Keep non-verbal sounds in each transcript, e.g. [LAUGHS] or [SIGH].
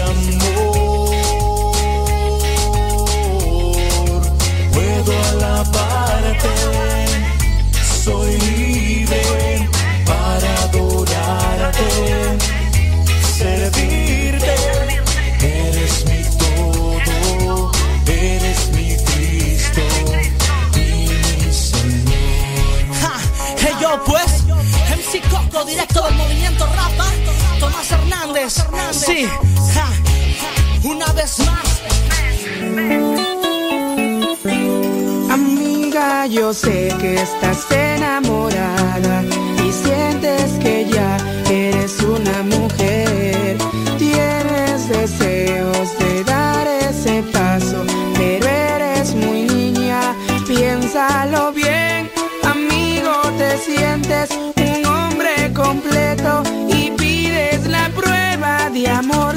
amor. Puedo alabarte, soy libre para adorarte, servirte. Eres mi todo, eres mi Cristo y mi Señor. Ja, hey yo pues, MC Coco, directo del movimiento Rapa, Tomás Hernández, sí, una vez más. Amiga, yo sé que estás enamorada y sientes que ya eres una mujer. Tienes deseos de dar ese paso, pero eres muy niña. Piénsalo bien, amigo, te sientes un hombre completo y pides la prueba de amor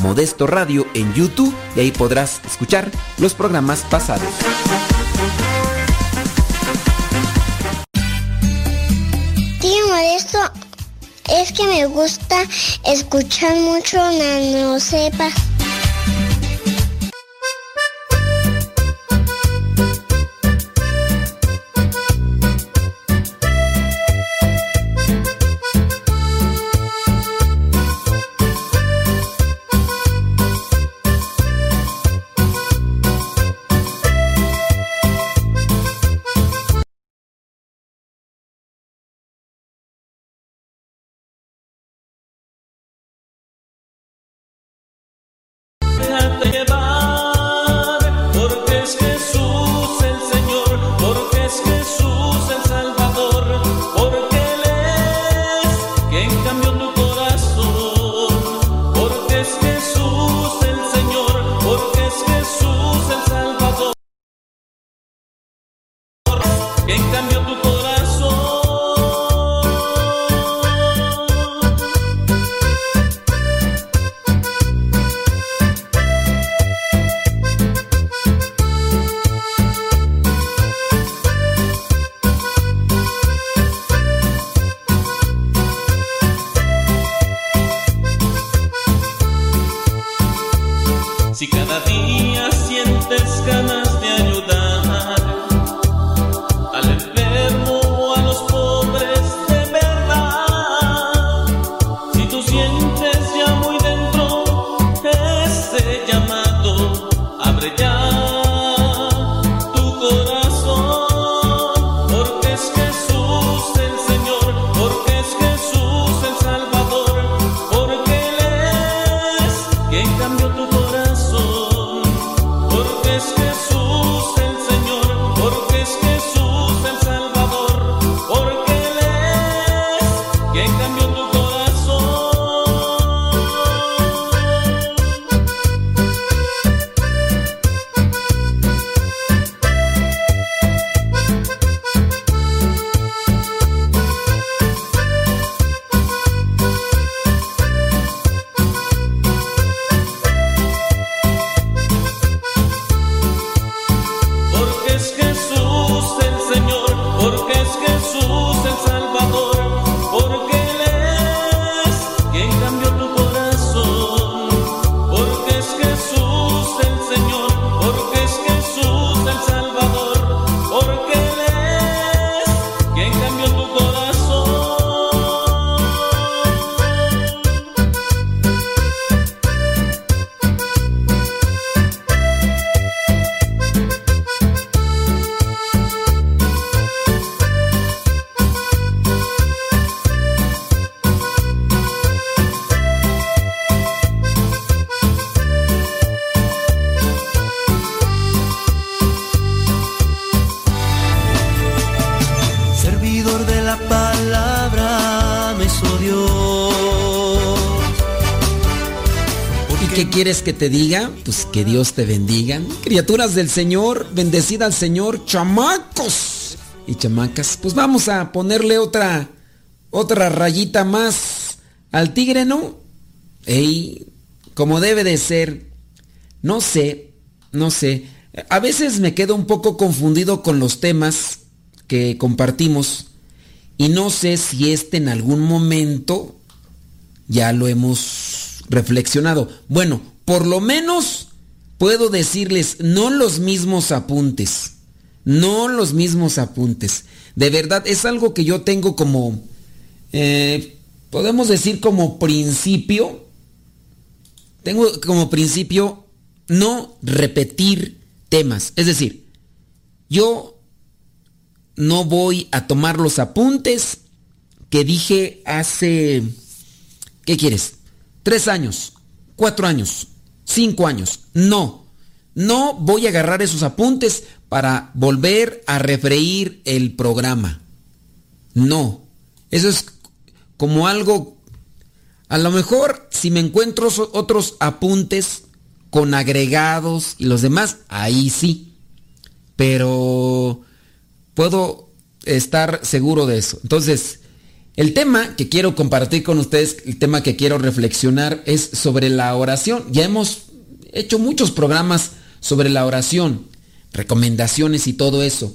Modesto Radio en YouTube y ahí podrás escuchar los programas pasados. Tío Modesto, es que me gusta escuchar mucho Nano Sepa. Qué quieres que te diga? Pues que Dios te bendiga. Criaturas del Señor, bendecida al Señor, chamacos y chamacas. Pues vamos a ponerle otra otra rayita más al tigre, ¿no? Ey, como debe de ser. No sé, no sé. A veces me quedo un poco confundido con los temas que compartimos y no sé si este en algún momento ya lo hemos reflexionado. Bueno, por lo menos puedo decirles no los mismos apuntes. No los mismos apuntes. De verdad, es algo que yo tengo como, eh, podemos decir como principio. Tengo como principio no repetir temas. Es decir, yo no voy a tomar los apuntes que dije hace, ¿qué quieres? Tres años, cuatro años, cinco años. No, no voy a agarrar esos apuntes para volver a refreír el programa. No, eso es como algo, a lo mejor si me encuentro otros apuntes con agregados y los demás, ahí sí. Pero puedo estar seguro de eso. Entonces, el tema que quiero compartir con ustedes, el tema que quiero reflexionar es sobre la oración. Ya hemos hecho muchos programas sobre la oración, recomendaciones y todo eso.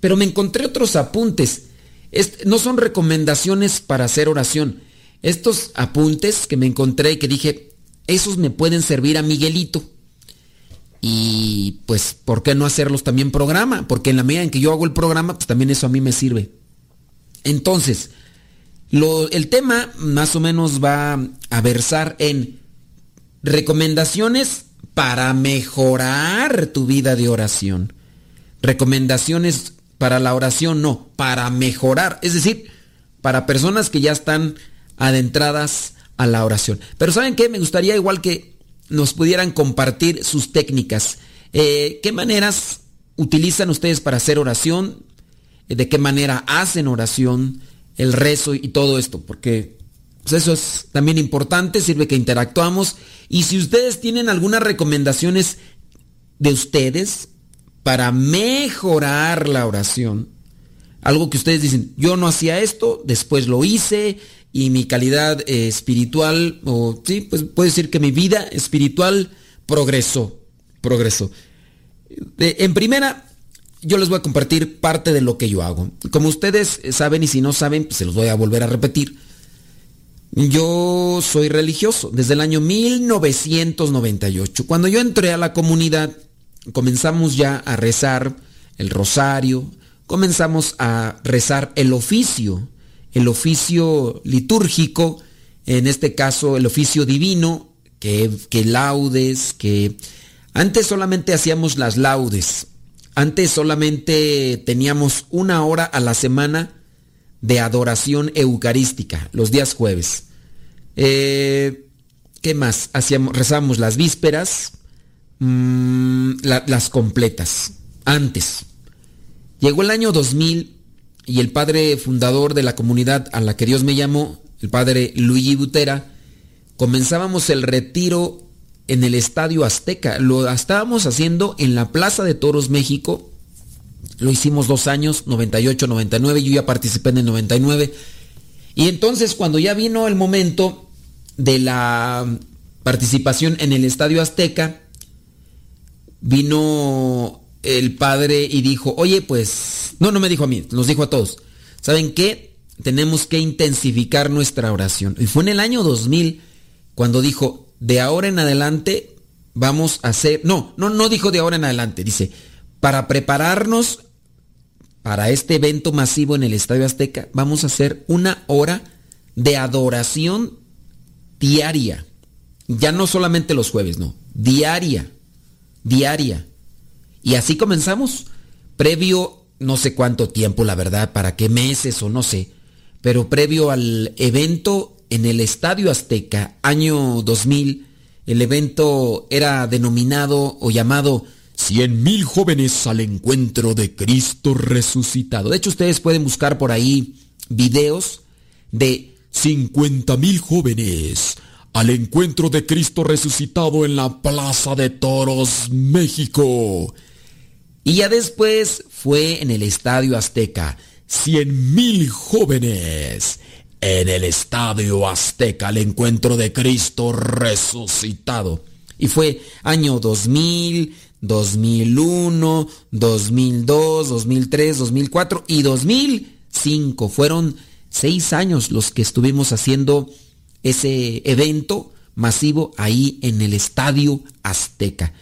Pero me encontré otros apuntes. Es- no son recomendaciones para hacer oración. Estos apuntes que me encontré y que dije, esos me pueden servir a Miguelito. Y pues, ¿por qué no hacerlos también programa? Porque en la medida en que yo hago el programa, pues también eso a mí me sirve. Entonces, lo- el tema más o menos va a versar en recomendaciones para mejorar tu vida de oración. Recomendaciones para la oración, no, para mejorar. Es decir, para personas que ya están adentradas a la oración. Pero ¿saben qué? Me gustaría igual que nos pudieran compartir sus técnicas. Eh, ¿Qué maneras utilizan ustedes para hacer oración? ¿De qué manera hacen oración? El rezo y todo esto. Porque pues eso es también importante, sirve que interactuamos. Y si ustedes tienen algunas recomendaciones de ustedes para mejorar la oración, Algo que ustedes dicen, yo no hacía esto, después lo hice y mi calidad eh, espiritual, o sí, pues puedo decir que mi vida espiritual progresó, progresó. en primera, yo les voy a compartir parte de lo que yo hago. Como ustedes saben y si no saben, pues se los voy a volver a repetir. Yo soy religioso desde el año 1998. Cuando yo entré a la comunidad, comenzamos ya a rezar el rosario, comenzamos a rezar el oficio, el oficio litúrgico, en este caso el oficio divino, que, que laudes, que antes solamente hacíamos las laudes, antes solamente teníamos una hora a la semana de adoración eucarística, los días jueves. Eh, ¿Qué más? Hacíamos, rezábamos las vísperas, mm, las completas, antes. Llegó el año 2000 y el padre fundador de la comunidad a la que Dios me llamó, el padre Luigi Butera, comenzábamos el retiro en el Estadio Azteca. Lo estábamos haciendo en la Plaza de Toros México. Lo hicimos dos años, 98, 99. Yo ya participé en el 99. Y entonces cuando ya vino el momento de la participación en el Estadio Azteca, vino el padre y dijo, oye, pues, no, no me dijo a mí, nos dijo a todos, ¿saben qué? Tenemos que intensificar nuestra oración. Y fue en el año 2000 cuando dijo, de ahora en adelante vamos a hacer, no, no, no dijo de ahora en adelante, dice, para prepararnos para este evento masivo en el Estadio Azteca, vamos a hacer una hora de adoración diaria. Ya no solamente los jueves, no, diaria, diaria. Y así comenzamos, previo, no sé cuánto tiempo, la verdad, para qué meses o no sé, pero previo al evento en el Estadio Azteca, año 2000, el evento era denominado o llamado Cien mil jóvenes al encuentro de Cristo resucitado. De hecho, ustedes pueden buscar por ahí videos de 50 mil jóvenes al encuentro de Cristo resucitado en la Plaza de Toros, México. Y ya después fue en el Estadio Azteca. Cien mil jóvenes en el Estadio Azteca al encuentro de Cristo resucitado. Y fue año 2000, 2001, 2002, 2003, 2004 y 2005. Fueron seis años los que estuvimos haciendo ese evento masivo ahí en el Estadio Azteca.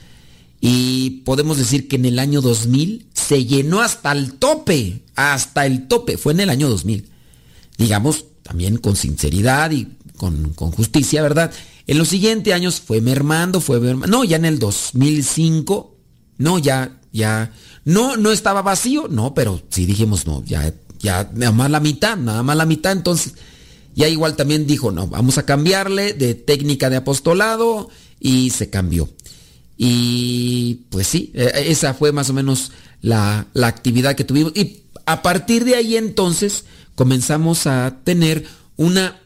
Y podemos decir que en el año 2000 se llenó hasta el tope, hasta el tope, fue en el año 2000. Digamos, también con sinceridad y con, justicia, ¿verdad? En los siguientes años fue mermando, fue mermando. No, ya en el 2005, no, ya, ya, no, no estaba vacío, no, pero sí dijimos, no, ya, ya, nada más la mitad, nada más la mitad, entonces, ya igual también dijo, no, vamos a cambiarle de técnica de apostolado y se cambió. Y pues sí, e, e, esa fue más o menos la, actividad que tuvimos. Y a partir de ahí entonces comenzamos a tener una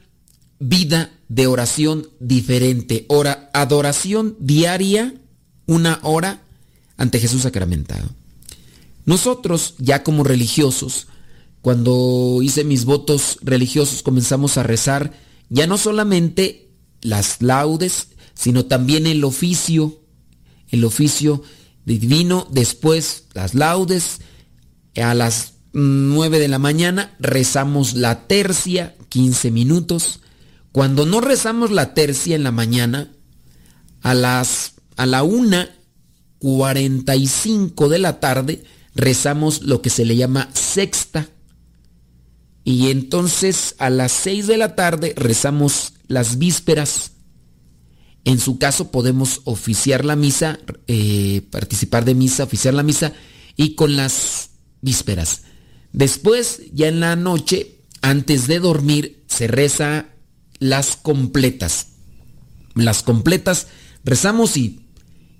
vida de oración diferente. Hora, adoración diaria, una hora ante Jesús sacramentado. Nosotros, ya como religiosos, cuando hice mis votos religiosos, comenzamos a rezar ya no solamente las laudes, sino también el oficio el oficio divino, después las laudes, a las 9 de la mañana rezamos la tercia, 15 minutos. Cuando no rezamos la tercia en la mañana, a las a la 1:45 de la tarde rezamos lo que se le llama sexta. Y entonces a las 6 de la tarde rezamos las vísperas. En su caso podemos oficiar la misa, eh, participar de misa, oficiar la misa y con las vísperas. Después, ya en la noche, antes de dormir, se reza las completas. Las completas rezamos y,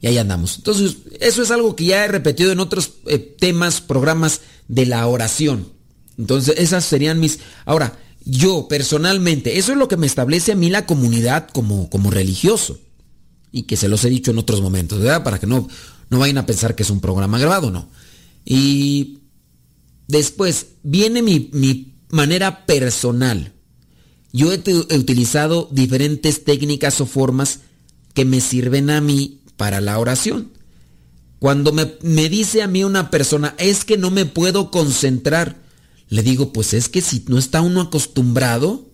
y ahí andamos. Entonces, eso es algo que ya he repetido en otros eh, temas, programas de la oración. Entonces, esas serían mis... Ahora, yo personalmente, eso es lo que me establece a mí la comunidad como, como religioso. Y que se los he dicho en otros momentos, ¿verdad? Para que no, no vayan a pensar que es un programa grabado, no. Y después viene mi, mi manera personal. Yo he, utilizado diferentes técnicas o formas que me sirven a mí para la oración. Cuando me, me, dice a mí una persona, es que no me puedo concentrar, le digo, pues es que si no está uno acostumbrado,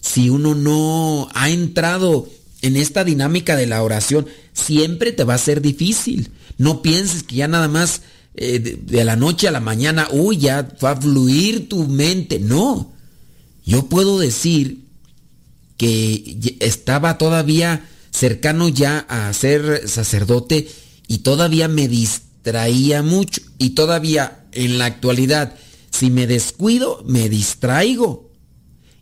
si uno no ha entrado en esta dinámica de la oración, siempre te va a ser difícil. No pienses que ya nada más eh, de, la noche a la mañana, uy, ya va a fluir tu mente. No, yo puedo decir que estaba todavía cercano ya a ser sacerdote y todavía me distraía mucho. Y todavía en la actualidad, si me descuido, me distraigo.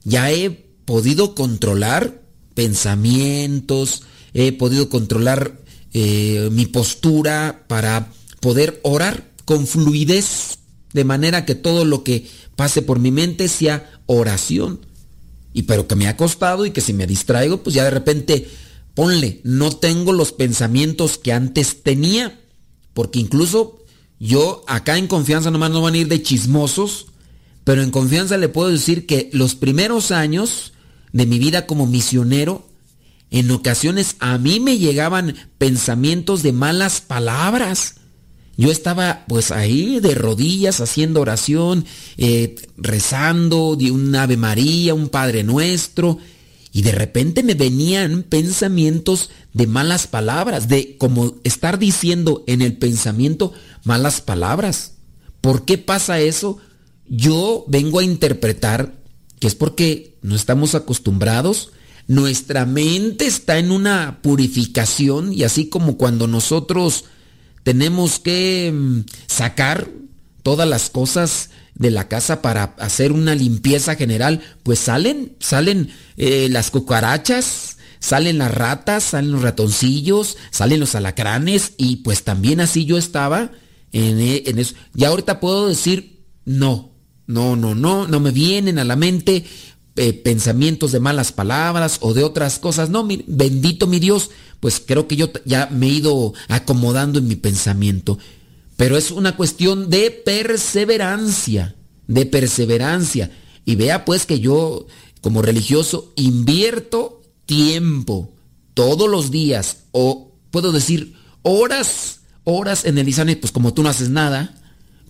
Ya he podido controlar pensamientos, he podido controlar eh, mi postura para poder orar con fluidez, de manera que todo lo que pase por mi mente sea oración. Y pero que me ha costado y que si me distraigo, pues ya de repente, ponle, no tengo los pensamientos que antes tenía, porque incluso yo acá en confianza nomás no van a ir de chismosos, pero en confianza le puedo decir que los primeros años de mi vida como misionero, en ocasiones a mí me llegaban pensamientos de malas palabras. Yo estaba pues ahí de rodillas haciendo oración, eh, rezando de un Ave María, un Padre Nuestro, y de repente me venían pensamientos de malas palabras, de como estar diciendo en el pensamiento malas palabras. ¿Por qué pasa eso? Yo vengo a interpretar que es porque no estamos acostumbrados, nuestra mente está en una purificación y así como cuando nosotros tenemos que mm, sacar todas las cosas de la casa para hacer una limpieza general, pues salen, salen eh, las cucarachas, salen las ratas, salen los ratoncillos, salen los alacranes y pues también así yo estaba en, eh, en eso. Y ahorita puedo decir, no, no, no, no, no me vienen a la mente eh, pensamientos de malas palabras o de otras cosas. No, mi, bendito mi Dios, pues creo que yo ya me he ido acomodando en mi pensamiento. Pero es una cuestión de perseverancia, de perseverancia. Y vea pues que yo como religioso invierto tiempo todos los días o puedo decir horas, horas en el Isane, pues como tú no haces nada,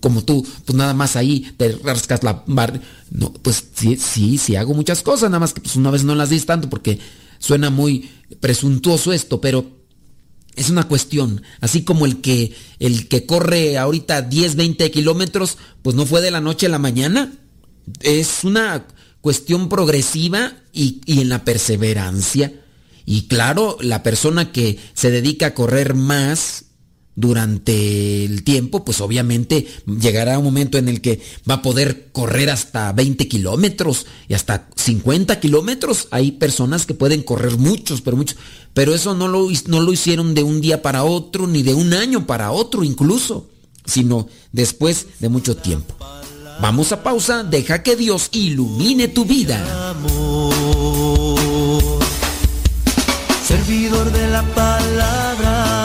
como tú, pues nada más ahí te rascas la bar. No, pues sí, sí, sí hago muchas cosas, nada más que pues una vez no las dis tanto porque suena muy presuntuoso esto, pero es una cuestión, así como el que el que corre ahorita 10, 20 kilómetros, pues no fue de la noche a la mañana. Es una cuestión progresiva y, y en la perseverancia. Y claro, la persona que se dedica a correr más durante el tiempo, pues obviamente llegará un momento en el que va a poder correr hasta 20 kilómetros y hasta 50 kilómetros. Hay personas que pueden correr muchos, pero muchos. Pero eso no lo, no lo hicieron de un día para otro, ni de un año para otro incluso, sino después de mucho tiempo. Vamos a pausa, deja que Dios ilumine tu vida. servidor de la palabra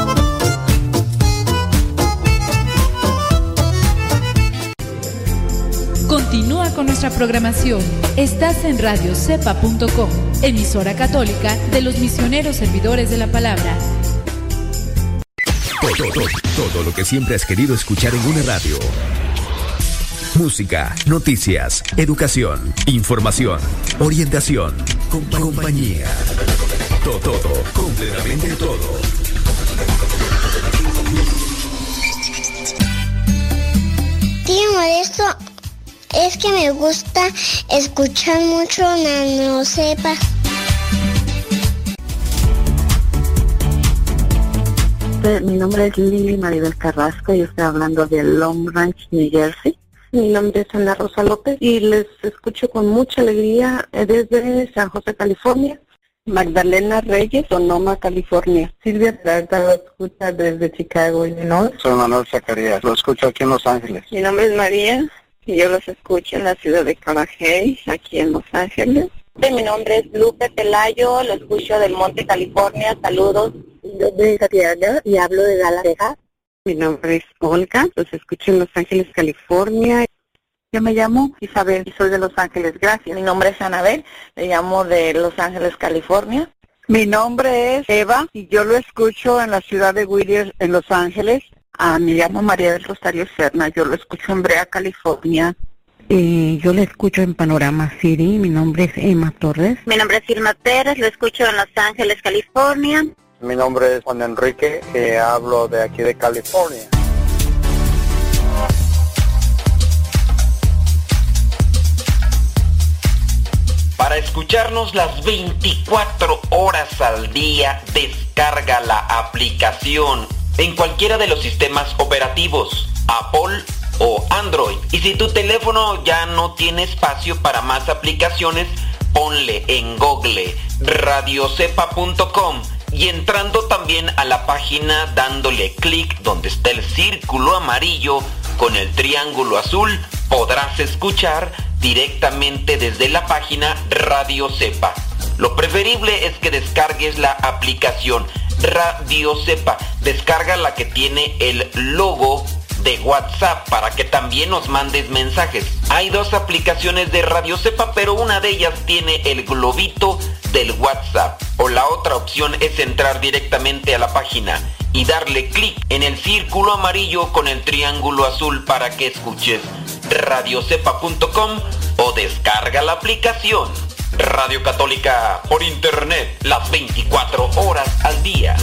Continúa con nuestra programación. Estás en radiocepa.com, emisora católica de los misioneros servidores de la palabra. Todo, todo, todo lo que siempre has querido escuchar en una radio. Música, noticias, educación, información, orientación, compañía. Todo, todo, completamente todo. Tío Modesto es que me gusta escuchar mucho Nano Sepa. Este, mi nombre es Lili Maribel Carrasco y estoy hablando de Long Ranch, New Jersey. Mi nombre es Ana Rosa López y les escucho con mucha alegría eh, desde San José, California. Magdalena Reyes, Sonoma, California. Silvia Plata lo escucha desde Chicago, Illinois. Soy Manuel Zacarías, lo escucho aquí en Los Ángeles. Mi nombre es María y yo los escucho en la ciudad de Carajay, aquí en Los Ángeles. Mi nombre es Lupe Pelayo, lo escucho del Monte, California. Saludos. Yo soy Santiago y hablo de Dallas, Texas. Mi nombre es Olga, los escucho en Los Ángeles, California. Yo me llamo Isabel y soy de Los Ángeles, gracias. Mi nombre es Anabel, le llamo de Los Ángeles, California. Mi nombre es Eva y yo lo escucho en la ciudad de Whittier, en Los Ángeles. Ah, me llamo María del Rosario Serna, yo lo escucho en Brea, California. Eh, yo lo escucho en Panorama City, mi nombre es Emma Torres. Mi nombre es Irma Pérez, lo escucho en Los Ángeles, California. Mi nombre es Juan Enrique y hablo de aquí de California. Para escucharnos las 24 horas al día, descarga la aplicación en cualquiera de los sistemas operativos, Apple o Android. Y si tu teléfono ya no tiene espacio para más aplicaciones, ponle en Google radiocepa.com y entrando también a la página dándole clic donde está el círculo amarillo con el triángulo azul, podrás escuchar directamente desde la página Radio Cepa. Lo preferible es que descargues la aplicación Radio Cepa. Descarga la que tiene el logo de WhatsApp para que también nos mandes mensajes. Hay dos aplicaciones de Radio Cepa, pero una de ellas tiene el globito del WhatsApp. O la otra opción es entrar directamente a la página y darle clic en el círculo amarillo con el triángulo azul para que escuches radiocepa.com o descarga la aplicación. Radio Católica por Internet las 24 horas al día.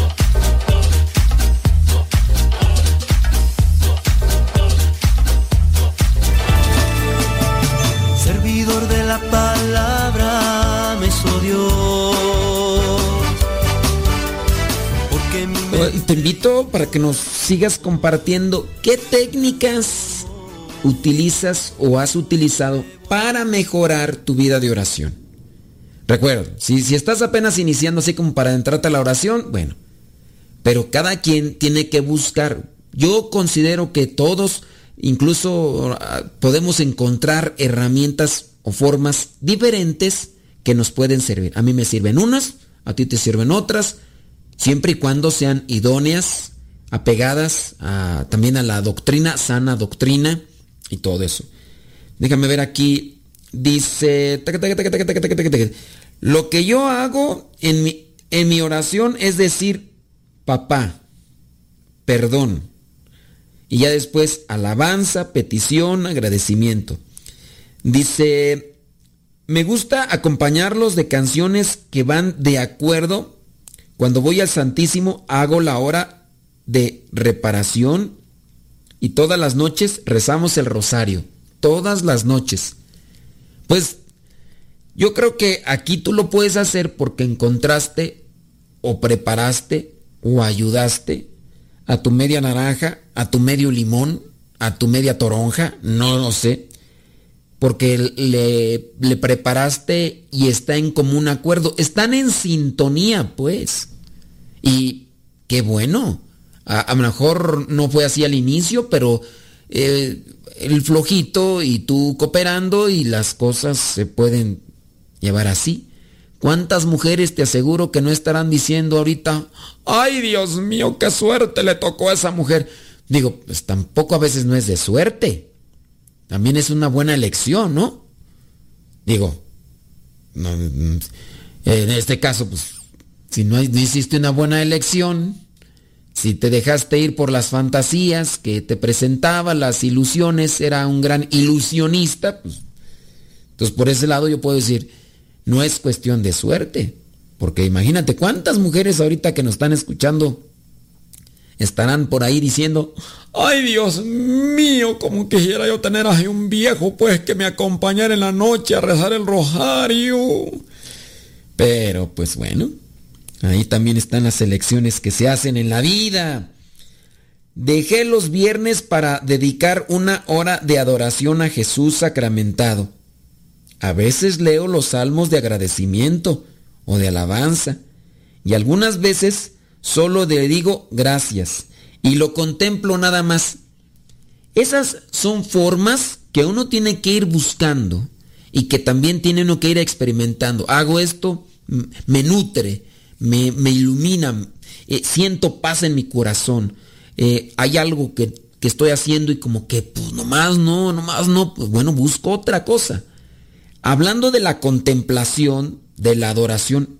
Servidor de la palabra me Porque Te invito para que nos sigas compartiendo qué técnicas utilizas o has utilizado para mejorar tu vida de oración. Recuerda, si, si estás apenas iniciando así como para entrarte a la oración, bueno, pero cada quien tiene que buscar. Yo considero que todos incluso ah, podemos encontrar herramientas o formas diferentes que nos pueden servir. A mí me sirven unas, a ti te sirven otras, siempre y cuando sean idóneas, apegadas también a la doctrina, sana doctrina y todo eso. Déjame ver aquí, dice, lo que yo hago en mi, en mi oración es decir, papá, perdón. Y ya después alabanza, petición, agradecimiento. Dice, me gusta acompañarlos de canciones que van de acuerdo. Cuando voy al Santísimo hago la hora de reparación y todas las noches rezamos el rosario. Todas las noches. Pues yo creo que aquí tú lo puedes hacer porque encontraste o preparaste o ayudaste a tu media naranja, a tu medio limón, a tu media toronja, no lo sé, porque le, le, preparaste y está en común acuerdo, están en sintonía, pues. Y qué bueno, a, lo mejor no fue así al inicio, pero el flojito y tú cooperando y las cosas se pueden llevar así. ¿Cuántas mujeres te aseguro que no estarán diciendo ahorita, ay Dios mío, qué suerte le tocó a esa mujer? Digo, pues tampoco a veces no es de suerte. También es una buena elección, ¿no? Digo, en este caso, pues, si no hiciste una buena elección, si te dejaste ir por las fantasías que te presentaba, las ilusiones, era un gran ilusionista, pues, entonces por ese lado yo puedo decir, no es cuestión de suerte. Porque imagínate cuántas mujeres ahorita que nos están escuchando estarán por ahí diciendo, ay Dios mío, como quisiera yo tener a un viejo pues que me acompañara en la noche a rezar el rosario. Pero pues bueno, Ahí también están las elecciones que se hacen en la vida. Dejé los viernes para dedicar una hora de adoración a Jesús sacramentado. A veces leo los salmos de agradecimiento o de alabanza y algunas veces solo le digo gracias y lo contemplo nada más. Esas son formas que uno tiene que ir buscando y que también tiene uno que ir experimentando. Hago esto, me nutre, me, ilumina, eh, siento paz en mi corazón. Eh, hay algo que, que, estoy haciendo y como que, pues nomás no, nomás no, pues bueno, busco otra cosa. Hablando de la contemplación, de la adoración,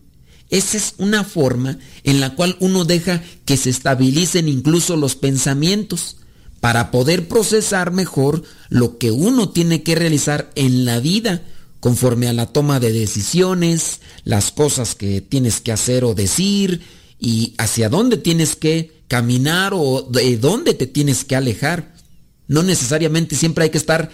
esa es una forma en la cual uno deja que se estabilicen incluso los pensamientos para poder procesar mejor lo que uno tiene que realizar en la vida conforme a la toma de decisiones, las cosas que tienes que hacer o decir y hacia dónde tienes que caminar o de dónde te tienes que alejar. No necesariamente siempre hay que estar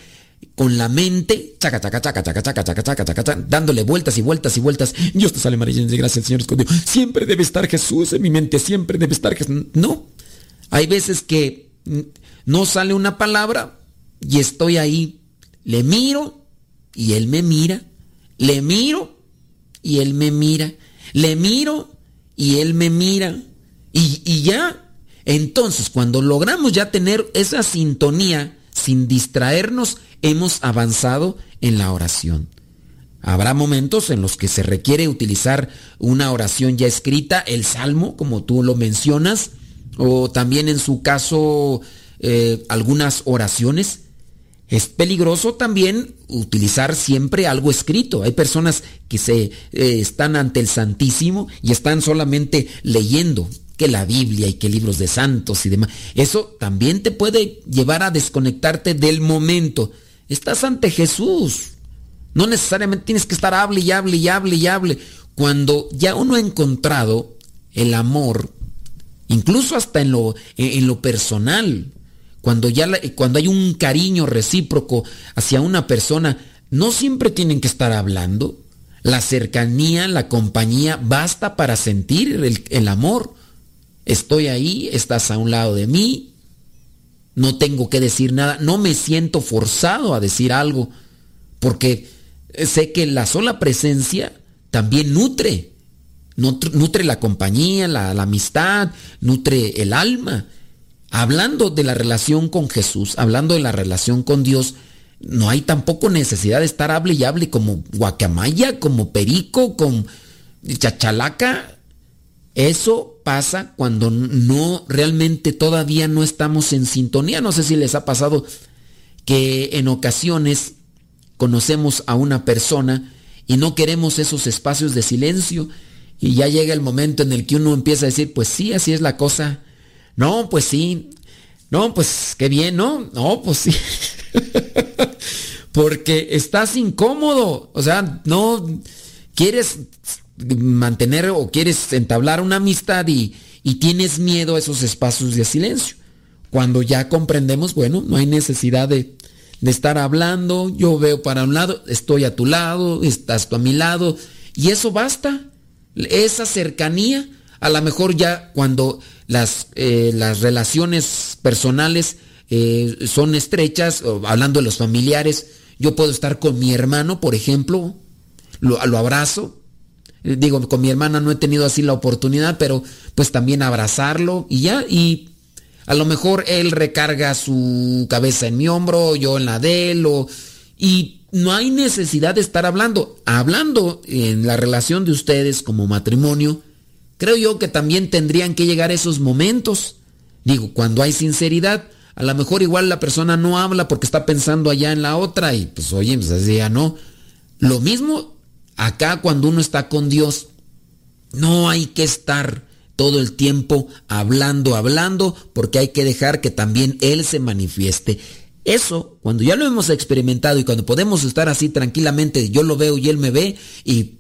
con la mente, chaca, chaca, chaca, chaca, chaca, chaca, chaca, chaca, dándole vueltas y vueltas y vueltas. Dios te sale maravilloso, gracias Señor escondido. Siempre debe estar Jesús en mi mente, siempre debe estar Jesús. No, hay veces que no sale una palabra y estoy ahí, le miro y él me mira, le miro y él me mira, le miro y él me mira y, y ya. Entonces, cuando logramos ya tener esa sintonía sin distraernos, hemos avanzado en la oración. Habrá momentos en los que se requiere utilizar una oración ya escrita, el salmo, como tú lo mencionas, o también en su caso eh, algunas oraciones es peligroso también utilizar siempre algo escrito. Hay personas que se eh, están ante el Santísimo y están solamente leyendo que la Biblia y que libros de santos y demás. Eso también te puede llevar a desconectarte del momento. Estás ante Jesús. No necesariamente tienes que estar hable y hable y hable y hable. Cuando ya uno ha encontrado el amor, incluso hasta en lo, en lo personal, cuando, ya cuando hay un cariño recíproco hacia una persona, no siempre tienen que estar hablando. La cercanía, la compañía, basta para sentir el, amor. Estoy ahí, estás a un lado de mí, no tengo que decir nada, no me siento forzado a decir algo, porque sé que la sola presencia también nutre, nutre la compañía, la amistad, nutre el alma hablando de la relación con Jesús, hablando de la relación con Dios, no hay tampoco necesidad de estar hable y hable como guacamaya, como perico, con chachalaca. Eso pasa cuando no realmente todavía no estamos en sintonía. No sé si les ha pasado que en ocasiones conocemos a una persona y no queremos esos espacios de silencio y ya llega el momento en el que uno empieza a decir, pues sí, así es la cosa no, pues sí. No, pues qué bien, ¿no? No, pues sí. [LAUGHS] Porque estás incómodo. O sea, no quieres mantener o quieres entablar una amistad y, y tienes miedo a esos espacios de silencio. Cuando ya comprendemos, bueno, no hay necesidad de, de estar hablando, yo veo para un lado, estoy a tu lado, estás tú a mi lado, y eso basta. Esa cercanía, a lo mejor ya cuando las, eh, las relaciones personales eh, son estrechas, hablando de los familiares, yo puedo estar con mi hermano, por ejemplo, lo, lo abrazo, eh, digo, con mi hermana no he tenido así la oportunidad, pero pues también abrazarlo y ya, y a lo mejor él recarga su cabeza en mi hombro, yo en la de él, y no hay necesidad de estar hablando. Hablando en la relación de ustedes como matrimonio, Creo yo que también tendrían que llegar esos momentos. Digo, cuando hay sinceridad, a lo mejor igual la persona no habla porque está pensando allá en la otra y pues oye, pues así ya no. Lo mismo acá cuando uno está con Dios. No hay que estar todo el tiempo hablando, hablando, porque hay que dejar que también Él se manifieste. Eso, cuando ya lo hemos experimentado y cuando podemos estar así tranquilamente, yo lo veo y Él me ve y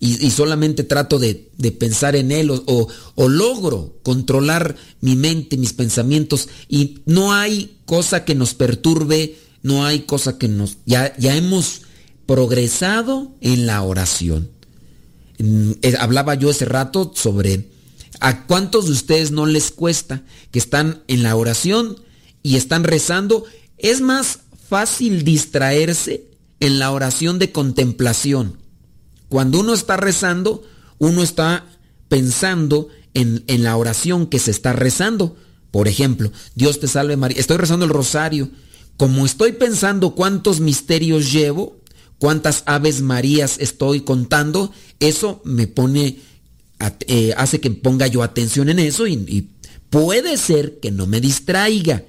y, solamente trato de, pensar en él o, logro controlar mi mente, mis pensamientos y no hay cosa que nos perturbe, no hay cosa que nos... Ya, ya hemos progresado en la oración. mm, eh, hablaba yo ese rato sobre a cuántos de ustedes no les cuesta que están en la oración y están rezando. Es más fácil distraerse en la oración de contemplación. Cuando uno está rezando, uno está pensando en, en la oración que se está rezando. Por ejemplo, Dios te salve María. Estoy rezando el rosario. Como estoy pensando cuántos misterios llevo, cuántas aves Marías estoy contando, eso me pone, eh, hace que ponga yo atención en eso y, y puede ser que no me distraiga.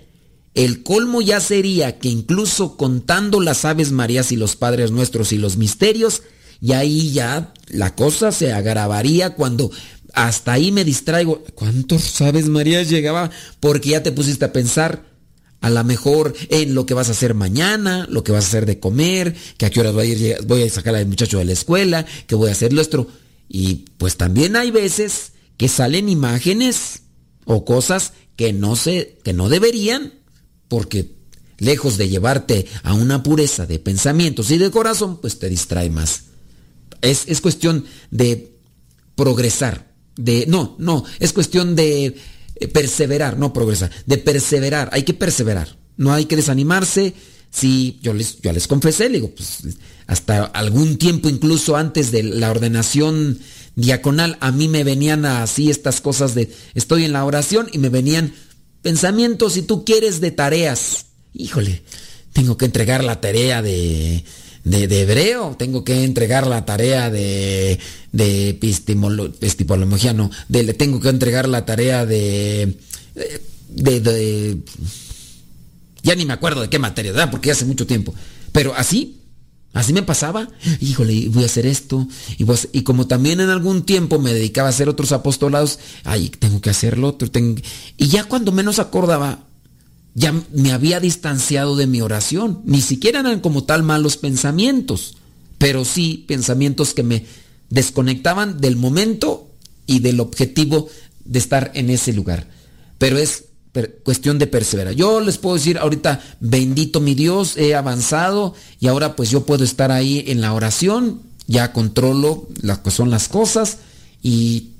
El colmo ya sería que incluso contando las aves Marías y los Padres Nuestros y los misterios, y ahí ya la cosa se agravaría cuando hasta ahí me distraigo. ¿Cuántos aves Marías llegaba? Porque ya te pusiste a pensar a lo mejor en lo que vas a hacer mañana, lo que vas a hacer de comer, que a qué horas voy a, ir, voy a sacar al muchacho de la escuela, que voy a hacer nuestro. Y pues también hay veces que salen imágenes o cosas que no se, que no deberían, porque lejos de llevarte a una pureza de pensamientos y de corazón, pues te distrae más. Es, es cuestión de progresar, de, no, no, es cuestión de eh, perseverar, no progresar, de perseverar, hay que perseverar, no hay que desanimarse. Si yo les, yo les confesé, digo, pues hasta algún tiempo, incluso antes de la ordenación diaconal, a mí me venían así estas cosas de, estoy en la oración y me venían pensamientos, si tú quieres, de tareas. Híjole, tengo que entregar la tarea de, de, hebreo, tengo que entregar la tarea de, de epistemología, no, de, tengo que entregar la tarea de, de, de, ya ni me acuerdo de qué materia, ¿verdad? Porque hace mucho tiempo. Pero así, así me pasaba. Híjole, voy a hacer esto. Y, y como también en algún tiempo me dedicaba a hacer otros apostolados, ay, tengo que hacerlo otro. Y ya cuando menos acordaba, ya me había distanciado de mi oración. Ni siquiera eran como tal malos pensamientos, pero sí pensamientos que me desconectaban del momento y del objetivo de estar en ese lugar. Pero es cuestión de perseverar. Yo les puedo decir ahorita, bendito mi Dios, he avanzado y ahora pues yo puedo estar ahí en la oración, ya controlo las que son las cosas y,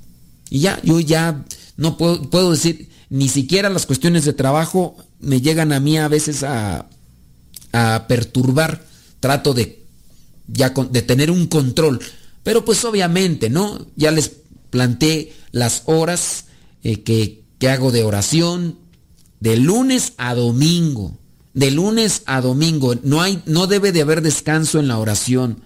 y ya, yo ya no puedo, puedo decir, ni siquiera las cuestiones de trabajo me llegan a mí a veces a, a perturbar. Trato de ya de tener un control. Pero pues obviamente, ¿no? Ya les planteé las horas eh, que, que hago de oración de lunes a domingo. De lunes a domingo. No, hay, no debe de haber descanso en la oración.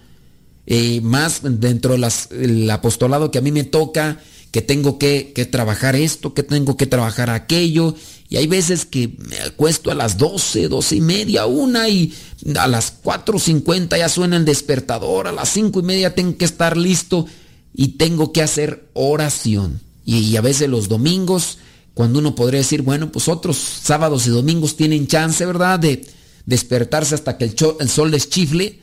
Eh, más dentro del apostolado que a mí me toca, que tengo que, que, trabajar esto, que tengo que trabajar aquello, y hay veces que me acuesto a las 12, 12 y media, una y a las 4.50 ya suena el despertador, a las 5 y media tengo que estar listo y tengo que hacer oración. Y, a veces los domingos, cuando uno podría decir, bueno, pues otros sábados y domingos tienen chance, ¿verdad? De despertarse hasta que el, el sol les chifle.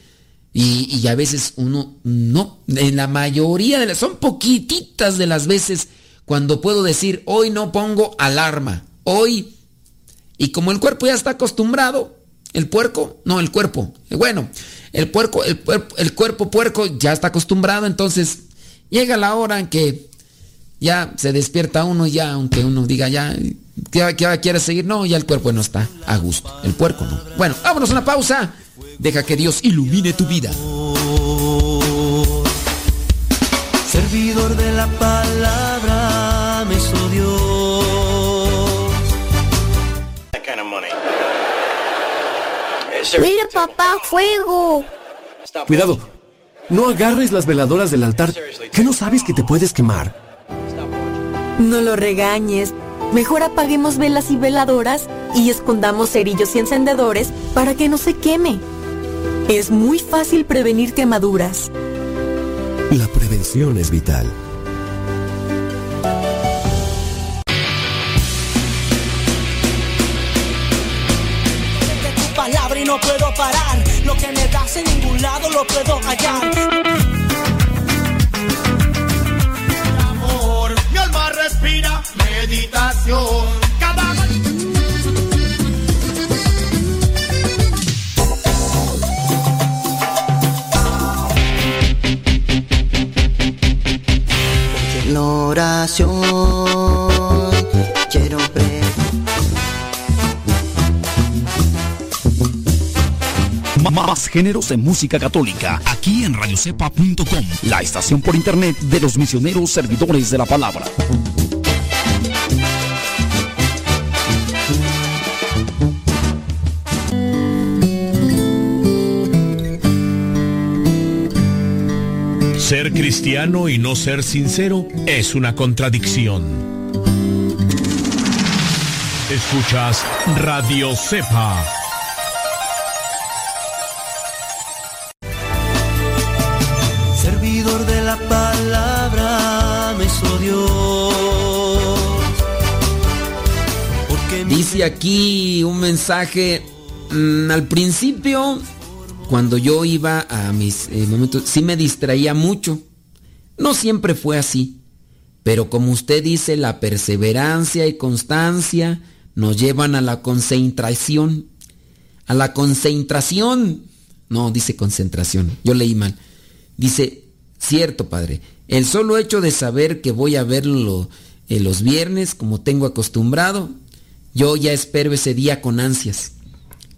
Y, a veces uno no, en la mayoría de las, son poquititas de las veces cuando puedo decir, hoy no pongo alarma hoy. Y como el cuerpo ya está acostumbrado, el puerco, no, el cuerpo, bueno, el puerco, el, el cuerpo puerco ya está acostumbrado, entonces llega la hora en que ya se despierta uno, ya, aunque uno diga ya, ¿qué, quiere seguir? No, ya el cuerpo no está a gusto, el puerco no. Bueno, vámonos a una pausa, deja que Dios ilumine tu vida. Servidor de la palabra me Mira, papá, fuego. Cuidado. No agarres las veladoras del altar. ¿Qué no sabes que te puedes quemar? No lo regañes. Mejor apaguemos velas y veladoras y escondamos cerillos y encendedores para que no se queme. Es muy fácil prevenir quemaduras. La prevención es vital. no puedo parar. Lo que me das en ningún lado lo puedo hallar. Meditación. Cada. Quiero ver. Más géneros de música católica aquí en radiocepa.com, la estación por internet de los misioneros servidores de la palabra. Ser cristiano y no ser sincero es una contradicción. Escuchas Radio Cepa. Servidor de la palabra me Dios. Dice aquí un mensaje mm, al principio cuando yo iba a mis eh, momentos, sí me distraía mucho. No siempre fue así. Pero como usted dice, la perseverancia y constancia nos llevan a la concentración. A la concentración. No, dice concentración. Yo leí mal. Dice, cierto, padre. El solo hecho de saber que voy a verlo eh, los viernes, como tengo acostumbrado, yo ya espero ese día con ansias.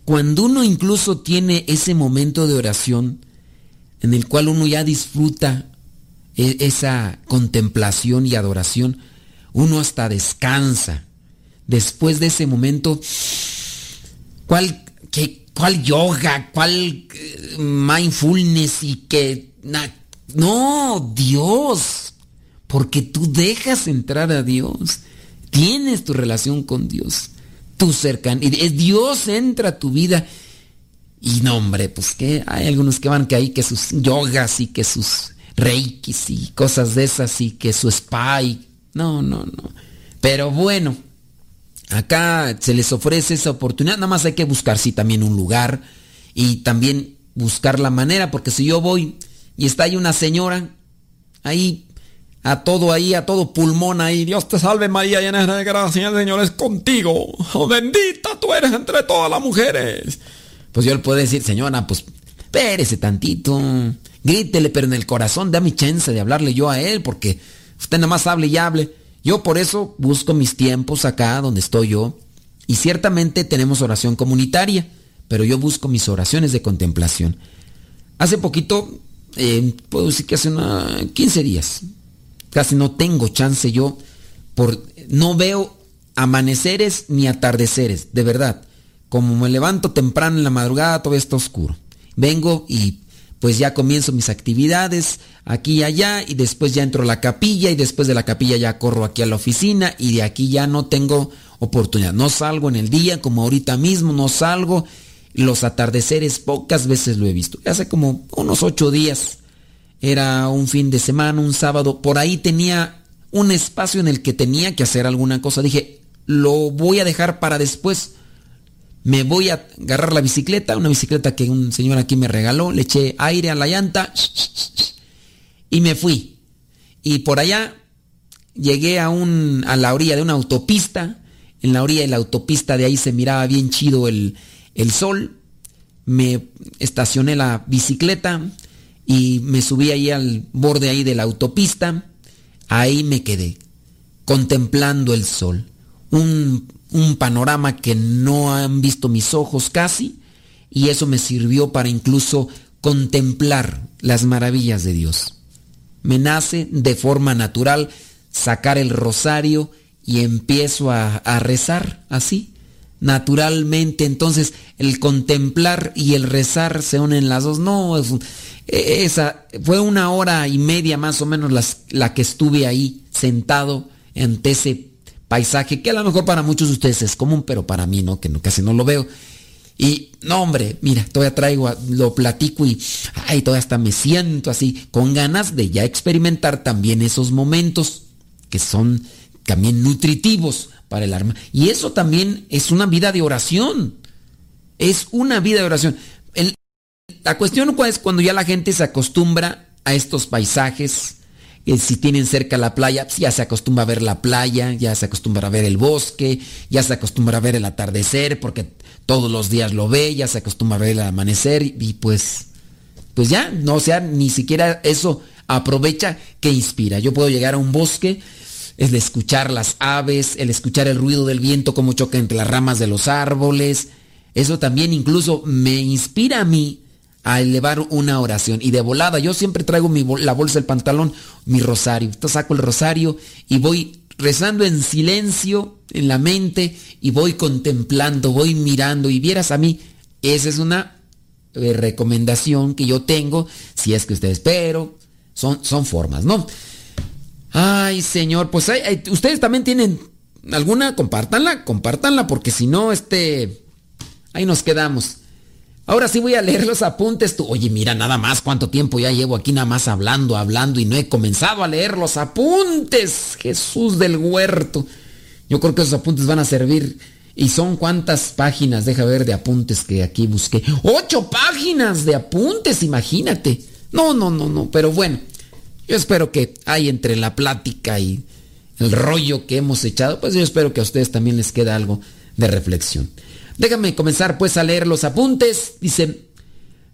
Cuando uno incluso tiene ese momento de oración en el cual uno ya disfruta e, esa contemplación y adoración, uno hasta descansa. Después de ese momento, ¿cuál, qué, yoga? ¿Cuál eh, mindfulness? Y que... no, Dios. Porque tú dejas entrar a Dios. Tienes tu relación con Dios tu cercanía. Dios entra a tu vida. Y no, hombre, pues que hay algunos que van que hay que sus yogas y que sus reikis y cosas de esas y que su spa y... No, no, no. Pero bueno, acá se les ofrece esa oportunidad. Nada más hay que buscar, sí, también un lugar y también buscar la manera, porque si yo voy y está ahí una señora ahí a todo ahí, a todo pulmón ahí. Dios te salve María, llena de gracia, el Señor es contigo. Oh, bendita tú eres entre todas las mujeres. Pues yo le puedo decir, señora, pues espérese tantito. Grítele, pero en el corazón da mi chance de hablarle yo a él, porque usted nada más hable y hable. Yo por eso busco mis tiempos acá donde estoy yo. Y ciertamente tenemos oración comunitaria, pero yo busco mis oraciones de contemplación. Hace poquito, eh, puedo decir que hace una 15 días, Casi no tengo chance yo por no veo amaneceres ni atardeceres, de verdad. Como me levanto temprano en la madrugada, todo está oscuro. Vengo y pues ya comienzo mis actividades aquí y allá y después ya entro a la capilla y después de la capilla ya corro aquí a la oficina y de aquí ya no tengo oportunidad. No salgo en el día como ahorita mismo, no salgo. Los atardeceres pocas veces lo he visto. Hace como unos ocho días era un fin de semana, un sábado, por ahí tenía un espacio en el que tenía que hacer alguna cosa. Dije, lo voy a dejar para después. Me voy a agarrar la bicicleta, una bicicleta que un señor aquí me regaló, le eché aire a la llanta y me fui. Y por allá llegué a, un, a la orilla de una autopista. En la orilla de la autopista de ahí se miraba bien chido el, el sol. Me estacioné la bicicleta, y me subí ahí al borde ahí de la autopista, ahí me quedé, contemplando el sol, un, un panorama que no han visto mis ojos casi, y eso me sirvió para incluso contemplar las maravillas de Dios. Me nace de forma natural sacar el rosario y empiezo a, rezar así, naturalmente. Entonces el contemplar y el rezar se unen las dos. No, es, esa fue una hora y media más o menos la que estuve ahí sentado ante ese paisaje que a lo mejor para muchos de ustedes es común, pero para mí no, que casi no lo veo. Y no, hombre, mira, todavía traigo, lo platico y ay, todavía hasta me siento así, con ganas de ya experimentar también esos momentos que son también nutritivos para el alma. Y eso también es una vida de oración. Es una vida de oración. La cuestión es cuando ya la gente se acostumbra a estos paisajes, si tienen cerca la playa, pues ya se acostumbra a ver la playa, ya se acostumbra a ver el bosque, ya se acostumbra a ver el atardecer, porque todos los días lo ve, ya se acostumbra a ver el amanecer y pues, pues ya, no sea, ni siquiera eso aprovecha que inspira. Yo puedo llegar a un bosque el escuchar las aves, el escuchar el ruido del viento como choca entre las ramas de los árboles. Eso también incluso me inspira a mí a elevar una oración. Y de volada, yo siempre traigo mi, la bolsa del pantalón, mi rosario. Entonces saco el rosario y voy rezando en silencio en la mente y voy contemplando, voy mirando y vieras a mí, esa es una eh, recomendación que yo tengo, si es que ustedes, pero son, son formas, ¿no? Ay, Señor, pues ustedes también tienen alguna, compártanla, compártanla, porque si no, este, ahí nos quedamos. Ahora sí voy a leer los apuntes. Tú, oye, mira nada más cuánto tiempo ya llevo aquí nada más hablando, hablando y no he comenzado a leer los apuntes. Jesús del huerto. Yo creo que esos apuntes van a servir. ¿Y son cuántas páginas? Deja ver de apuntes que aquí busqué. ¡Ocho páginas de apuntes! Imagínate. No, no, no, no. Pero bueno, yo espero que hay entre la plática y el rollo que hemos echado, pues yo espero que a ustedes también les quede algo de reflexión. Déjame comenzar pues a leer los apuntes. Dice,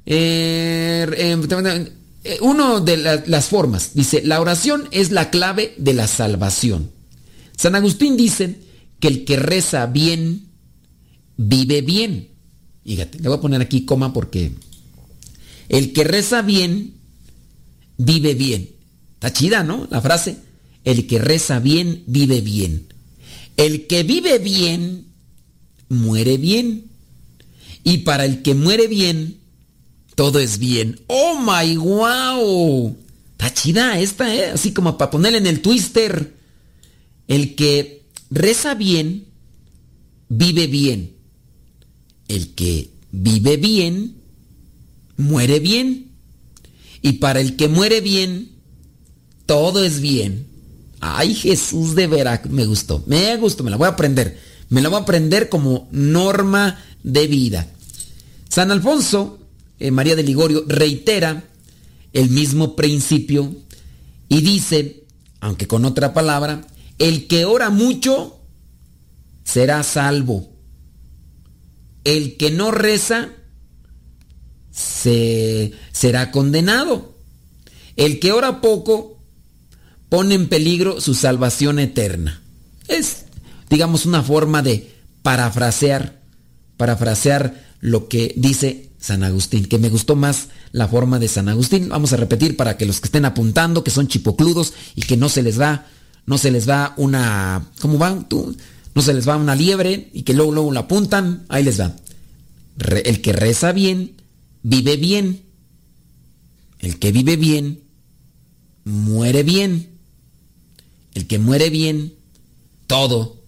eh, eh, eh, uno de las formas, dice, la oración es la clave de la salvación. San Agustín dice que el que reza bien, vive bien. Fíjate, le voy a poner aquí coma porque el que reza bien, vive bien. Está chida, ¿no? La frase. El que reza bien, vive bien. El que vive bien, muere bien. Y para el que muere bien, todo es bien. ¡Oh my wow! Está chida esta, ¿eh? Así como para ponerle en el twister. El que reza bien, vive bien. El que vive bien, muere bien. Y para el que muere bien, todo es bien. Ay, Jesús de veras, me gustó, me gustó, me la voy a aprender. Me la voy a aprender como norma de vida. San Alfonso, eh, María de Ligorio, reitera el mismo principio y dice, aunque con otra palabra, el que ora mucho será salvo. El que no reza se, será condenado. El que ora poco pone en peligro su salvación eterna. Es digamos, una forma de parafrasear, parafrasear lo que dice San Agustín, que me gustó más la forma de San Agustín. Vamos a repetir para que los que estén apuntando, que son chipocludos y que no se les va, no se les va una, ¿cómo van tú? No se les va una liebre y que luego, luego lo apuntan, ahí les va. el que reza bien, vive bien. El que vive bien, muere bien. El que muere bien, todo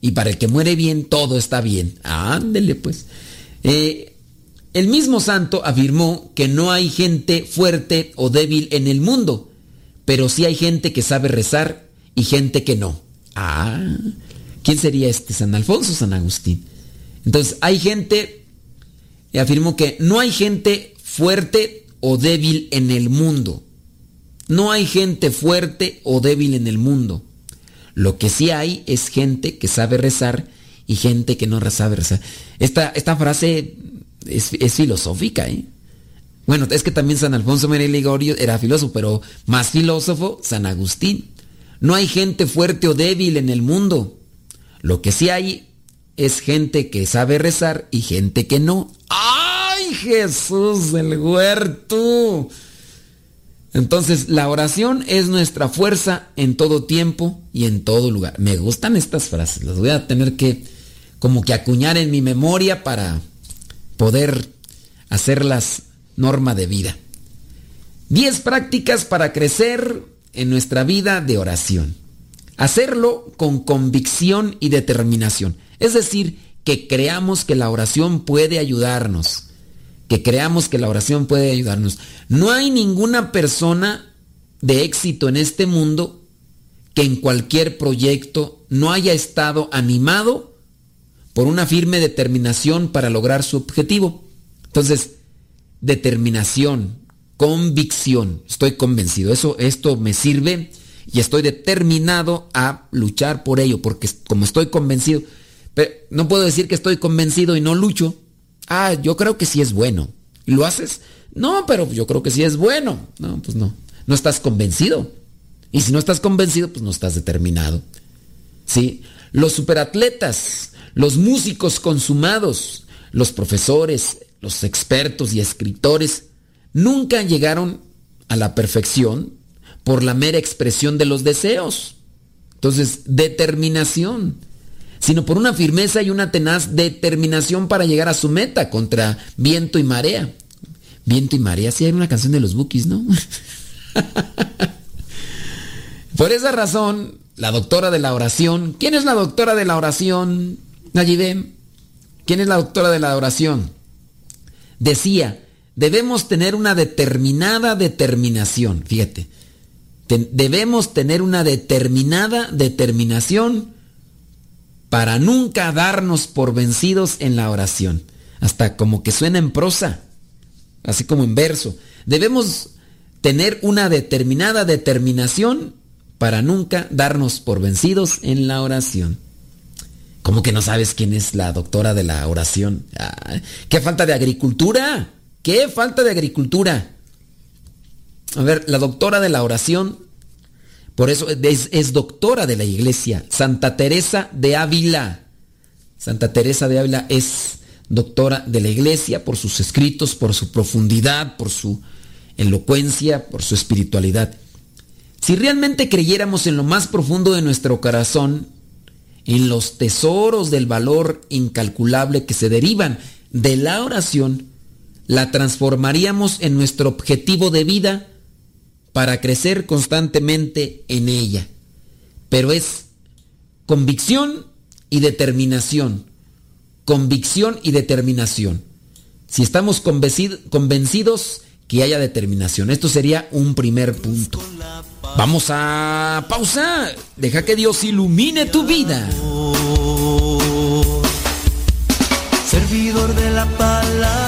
y para el que muere bien, todo está bien. Ándele pues. Eh, el mismo santo afirmó que no hay gente fuerte o débil en el mundo, pero sí hay gente que sabe rezar y gente que no. Ah, ¿quién sería este? ¿San Alfonso San Agustín? Entonces, hay gente, afirmó que no hay gente fuerte o débil en el mundo. No hay gente fuerte o débil en el mundo. Lo que sí hay es gente que sabe rezar y gente que no sabe rezar. Esta, esta frase es, filosófica, ¿eh? Bueno, es que también San Alfonso María Ligorio era filósofo, pero más filósofo, San Agustín. No hay gente fuerte o débil en el mundo. Lo que sí hay es gente que sabe rezar y gente que no. ¡Ay, Jesús del huerto! Entonces, la oración es nuestra fuerza en todo tiempo y en todo lugar. Me gustan estas frases, las voy a tener que como que acuñar en mi memoria para poder hacerlas norma de vida. Diez prácticas para crecer en nuestra vida de oración. Hacerlo con convicción y determinación. Es decir, que creamos que la oración puede ayudarnos que creamos que la oración puede ayudarnos. No hay ninguna persona de éxito en este mundo que en cualquier proyecto no haya estado animado por una firme determinación para lograr su objetivo. Entonces, determinación, convicción, estoy convencido, eso esto me sirve y estoy determinado a luchar por ello, porque como estoy convencido, pero no puedo decir que estoy convencido y no lucho. Ah, yo creo que sí es bueno. ¿Lo haces? No, pero yo creo que sí es bueno. No, pues no. No estás convencido. Y si no estás convencido, pues no estás determinado. ¿Sí? Los superatletas, los músicos consumados, los profesores, los expertos y escritores, nunca llegaron a la perfección por la mera expresión de los deseos. Entonces, determinación, sino por una firmeza y una tenaz determinación para llegar a su meta contra viento y marea. Viento y marea, sí hay una canción de los Bookies, ¿no? [LAUGHS] por esa razón, la doctora de la oración, ¿quién es la doctora de la oración? Nayibem, ¿quién es la doctora de la oración? Decía, debemos tener una determinada determinación, fíjate, debemos tener una determinada determinación para nunca darnos por vencidos en la oración. Hasta como que suena en prosa, así como en verso. Debemos tener una determinada determinación para nunca darnos por vencidos en la oración. ¿Cómo que no sabes quién es la doctora de la oración? Ah, ¿Qué falta de agricultura? ¿Qué falta de agricultura? A ver, la doctora de la oración, por eso es, doctora de la iglesia, Santa Teresa de Ávila. Santa Teresa de Ávila es doctora de la iglesia por sus escritos, por su profundidad, por su elocuencia, por su espiritualidad. Si realmente creyéramos en lo más profundo de nuestro corazón, en los tesoros del valor incalculable que se derivan de la oración, la transformaríamos en nuestro objetivo de vida para crecer constantemente en ella. Pero es convicción y determinación. Convicción y determinación. Si estamos convencidos, que haya determinación. Esto sería un primer punto. Vamos a pausa. Deja que Dios ilumine tu vida. Servidor de la palabra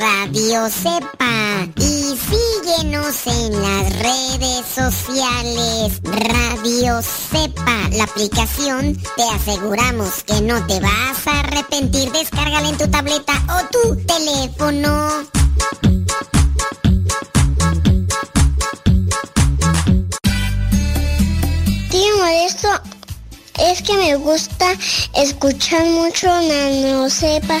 Radio Cepa y síguenos en las redes sociales. Radio Cepa, la aplicación, te aseguramos que no te vas a arrepentir. Descárgala en tu tableta o tu teléfono. Tío esto es que me gusta escuchar mucho Nano Cepa.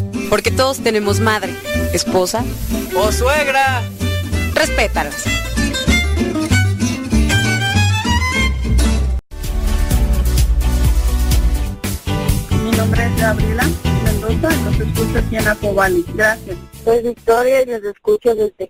Porque todos tenemos madre, esposa o suegra. Respétalas. Mi nombre es Gabriela Mendoza y los escucho aquí en Acobali. Gracias. Soy Victoria y los escucho desde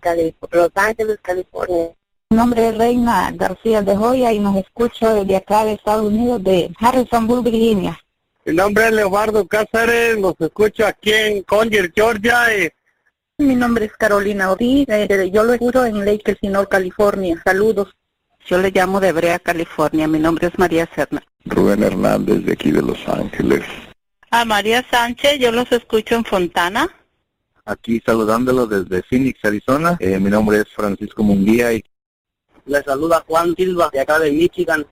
Los Ángeles, California. Mi nombre es Reina García de Joya y nos escucho desde acá de Estados Unidos, de Harrisonburg, Virginia. Mi nombre es Leobardo Cáceres, los escucho aquí en Conger, Georgia. Mi nombre es Carolina Ortiz, eh, yo lo escucho en Lake Elsinore, California. Saludos. Yo le llamo de Brea, California. Mi nombre es María Serna. Rubén Hernández, de aquí de Los Ángeles. A María Sánchez, yo los escucho en Fontana. Aquí saludándolo desde Phoenix, Arizona. Eh, mi nombre es Francisco Munguía y le saluda Juan Silva, de acá de Michigan.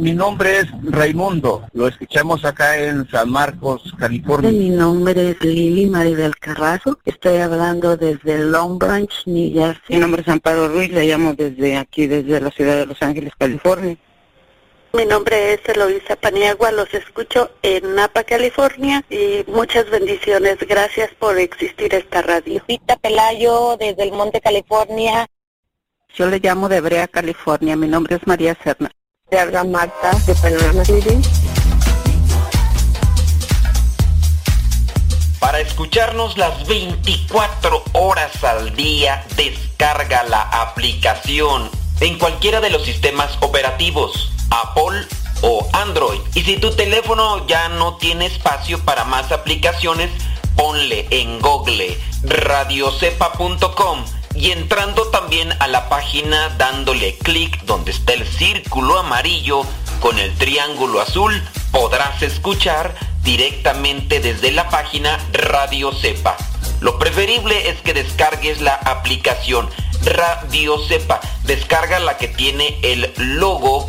Mi nombre es Raimundo, lo escuchamos acá en San Marcos, California. Mi nombre es Lili Maribel Carrazo, estoy hablando desde Long Branch, New Jersey. Mi nombre es Amparo Ruiz, le llamo desde aquí, desde la ciudad de Los Ángeles, California. Mi nombre es Eloisa Paniagua, los escucho en Napa, California y muchas bendiciones. Gracias por existir esta radio. Pita Pelayo desde el Monte, California. Yo le llamo de Brea, California. Mi nombre es María Serna. Te habla Marta de Panorama City. Para escucharnos las 24 horas al día, descarga la aplicación en cualquiera de los sistemas operativos, Apple o Android. Y si tu teléfono ya no tiene espacio para más aplicaciones, ponle en Google radiocepa.com y entrando también a la página dándole clic donde está el círculo amarillo con el triángulo azul, podrás escuchar directamente desde la página Radio Cepa. Lo preferible es que descargues la aplicación Radio Cepa. Descarga la que tiene el logo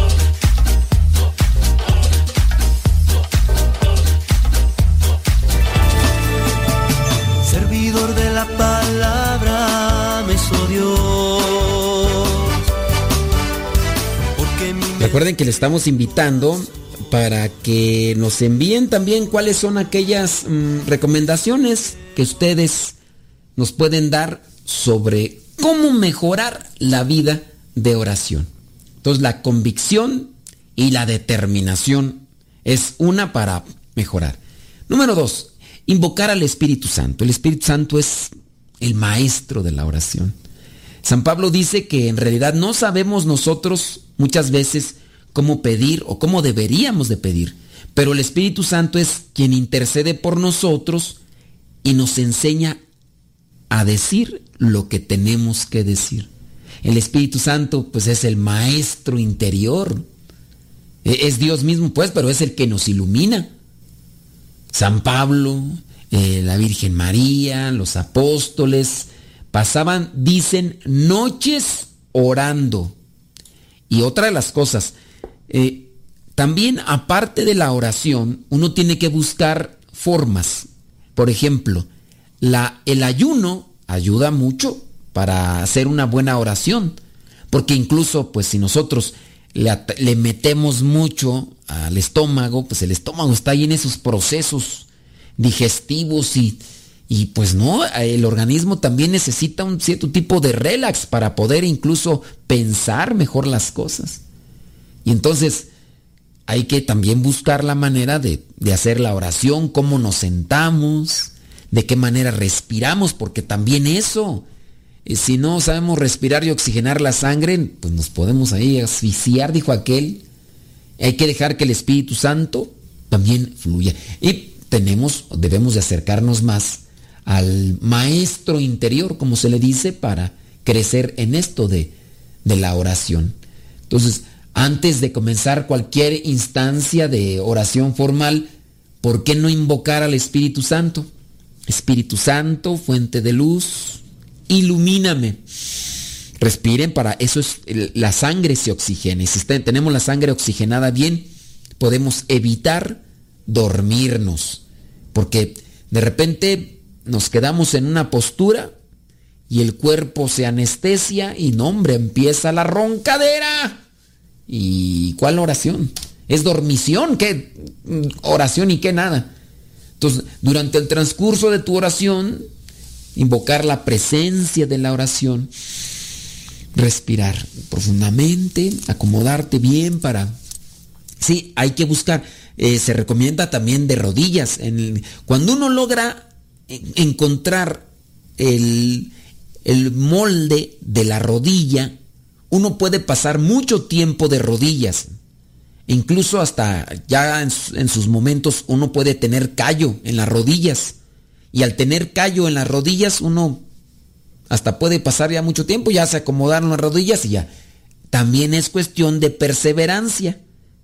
Recuerden que le estamos invitando para que nos envíen también cuáles son aquellas mm, recomendaciones que ustedes nos pueden dar sobre cómo mejorar la vida de oración. Entonces la convicción y la determinación es una para mejorar. Número dos, invocar al Espíritu Santo. El Espíritu Santo es el maestro de la oración. San Pablo dice que en realidad no sabemos nosotros muchas veces cómo pedir o cómo deberíamos de pedir, pero el Espíritu Santo es quien intercede por nosotros y nos enseña a decir lo que tenemos que decir. El Espíritu Santo pues es el maestro interior. E-, Es Dios mismo pues, pero es el que nos ilumina. San Pablo, eh, la Virgen María, los apóstoles, pasaban, dicen, noches orando. Y otra de las cosas, eh, también aparte de la oración, uno tiene que buscar formas. Por ejemplo, la, el ayuno ayuda mucho para hacer una buena oración. Porque incluso, pues si nosotros le, metemos mucho al estómago, pues el estómago está ahí en esos procesos digestivos y, y pues no, el organismo también necesita un cierto tipo de relax para poder incluso pensar mejor las cosas. Y entonces hay que también buscar la manera de, de hacer la oración, cómo nos sentamos, de qué manera respiramos, porque también eso, eh, si no sabemos respirar y oxigenar la sangre, pues nos podemos ahí asfixiar, dijo aquel. Hay que dejar que el Espíritu Santo también fluya. Y tenemos, debemos de acercarnos más al maestro interior, como se le dice, para crecer en esto de, de la oración. Entonces, antes de comenzar cualquier instancia de oración formal, ¿por qué no invocar al Espíritu Santo? Espíritu Santo, fuente de luz, ilumíname. Respiren para eso es la sangre se oxigena. Y si tenemos la sangre oxigenada bien, podemos evitar dormirnos. Porque de repente nos quedamos en una postura y el cuerpo se anestesia y no, hombre, empieza la roncadera. ¿Y cuál oración? Es dormición, ¿qué oración y qué nada? Entonces, durante el transcurso de tu oración, invocar la presencia de la oración, respirar profundamente, acomodarte bien para... Sí, hay que buscar. eh, se recomienda también de rodillas. Cuando uno logra en- encontrar el, el molde de la rodilla, uno puede pasar mucho tiempo de rodillas. Incluso hasta ya en, sus momentos uno puede tener callo en las rodillas. Y al tener callo en las rodillas uno hasta puede pasar ya mucho tiempo, ya se acomodaron las rodillas y ya. También es cuestión de perseverancia.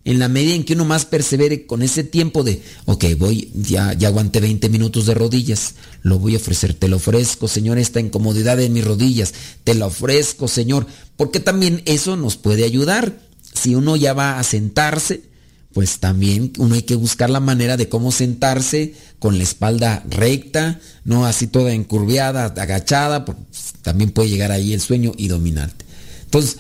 En la medida en que uno más persevere con ese tiempo de, ok, voy, ya, ya aguanté 20 minutos de rodillas, lo voy a ofrecer, te lo ofrezco, Señor, esta incomodidad en mis rodillas, te lo ofrezco, Señor, porque también eso nos puede ayudar. Si uno ya va a sentarse, pues también uno hay que buscar la manera de cómo sentarse con la espalda recta, no así toda encurviada, agachada, porque también puede llegar ahí el sueño y dominarte. Entonces,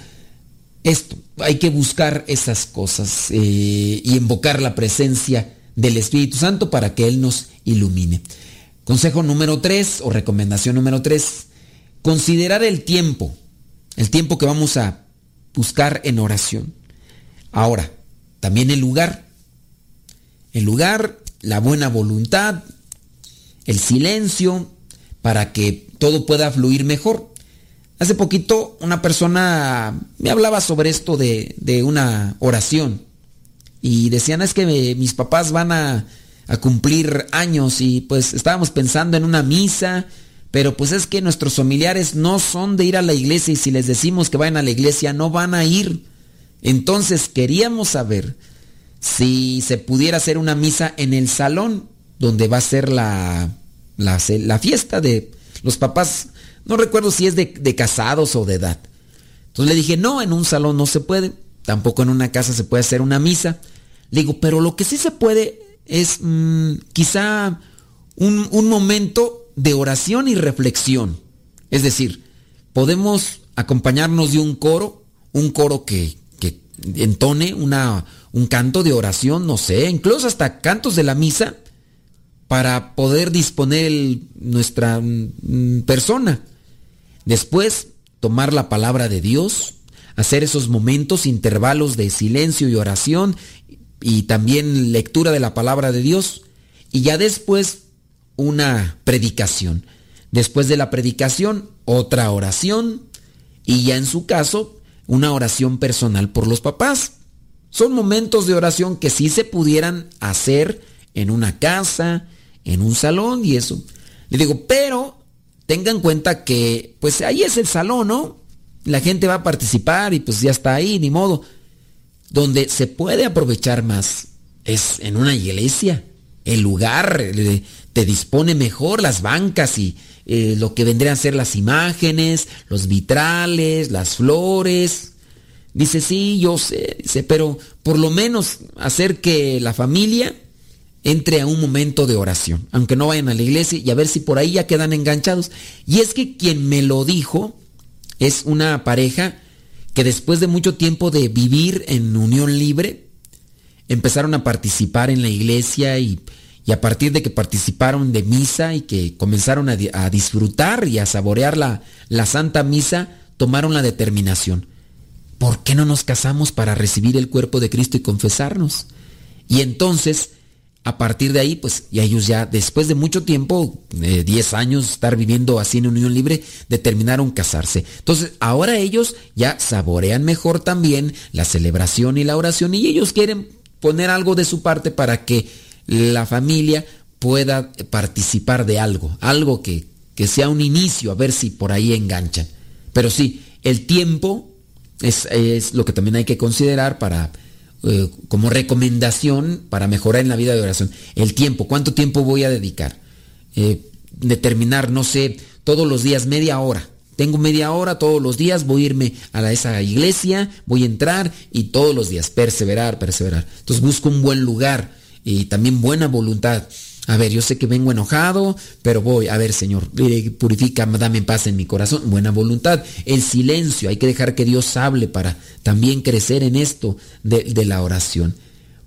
esto, hay que buscar esas cosas eh, y invocar la presencia del Espíritu Santo para que Él nos ilumine. Consejo número 3 o recomendación número 3, considerar el tiempo, el tiempo que vamos a buscar en oración. Ahora, también el lugar. El lugar, la buena voluntad, el silencio, para que todo pueda fluir mejor. Hace poquito una persona me hablaba sobre esto de, de una oración y decían es que mis papás van a, a, cumplir años y pues estábamos pensando en una misa, pero pues es que nuestros familiares no son de ir a la iglesia y si les decimos que vayan a la iglesia no van a ir. Entonces queríamos saber si se pudiera hacer una misa en el salón donde va a ser la, la, la fiesta de los papás no recuerdo si es de, casados o de edad. Entonces le dije, no, en un salón no se puede. Tampoco en una casa se puede hacer una misa. Le digo, pero lo que sí se puede es mmm, quizá un, momento de oración y reflexión. Es decir, podemos acompañarnos de un coro, un coro que, que entone una, un canto de oración, no sé, incluso hasta cantos de la misa, para poder disponer nuestra mm, persona. Después, tomar la palabra de Dios, hacer esos momentos, intervalos de silencio y oración y también lectura de la palabra de Dios. Y ya después, una predicación. Después de la predicación, otra oración. Y ya en su caso, una oración personal por los papás. Son momentos de oración que sí se pudieran hacer en una casa, en un salón y eso. Le digo, pero tengan en cuenta que pues ahí es el salón, ¿no? La gente va a participar y pues ya está ahí, ni modo. Donde se puede aprovechar más es en una iglesia. El lugar eh, te dispone mejor, las bancas y eh, lo que vendrían a ser las imágenes, los vitrales, las flores. Dice, sí, yo sé, dice, pero por lo menos hacer que la familia entre a un momento de oración, aunque no vayan a la iglesia y a ver si por ahí ya quedan enganchados. Y es que quien me lo dijo es una pareja que después de mucho tiempo de vivir en unión libre, empezaron a participar en la iglesia y, a partir de que participaron de misa y que comenzaron a, a disfrutar y a saborear la, la Santa Misa, tomaron la determinación. ¿Por qué no nos casamos para recibir el cuerpo de Cristo y confesarnos? Y entonces a partir de ahí, pues, y ellos ya, después de mucho tiempo, eh, 10 años, estar viviendo así en unión libre, determinaron casarse. Entonces, ahora ellos ya saborean mejor también la celebración y la oración y ellos quieren poner algo de su parte para que la familia pueda participar de algo, algo que, que sea un inicio, a ver si por ahí enganchan. Pero sí, el tiempo es, es lo que también hay que considerar para eh, como recomendación para mejorar en la vida de oración. El tiempo, ¿cuánto tiempo voy a dedicar? Eh, determinar, no sé, todos los días media hora. Tengo media hora todos los días, voy a irme a esa iglesia, voy a entrar y todos los días perseverar, perseverar. Entonces busco un buen lugar y también buena voluntad. A ver, yo sé que vengo enojado, pero voy, a ver, Señor, purifica, dame paz en mi corazón, buena voluntad. El silencio, hay que dejar que Dios hable para también crecer en esto de, la oración.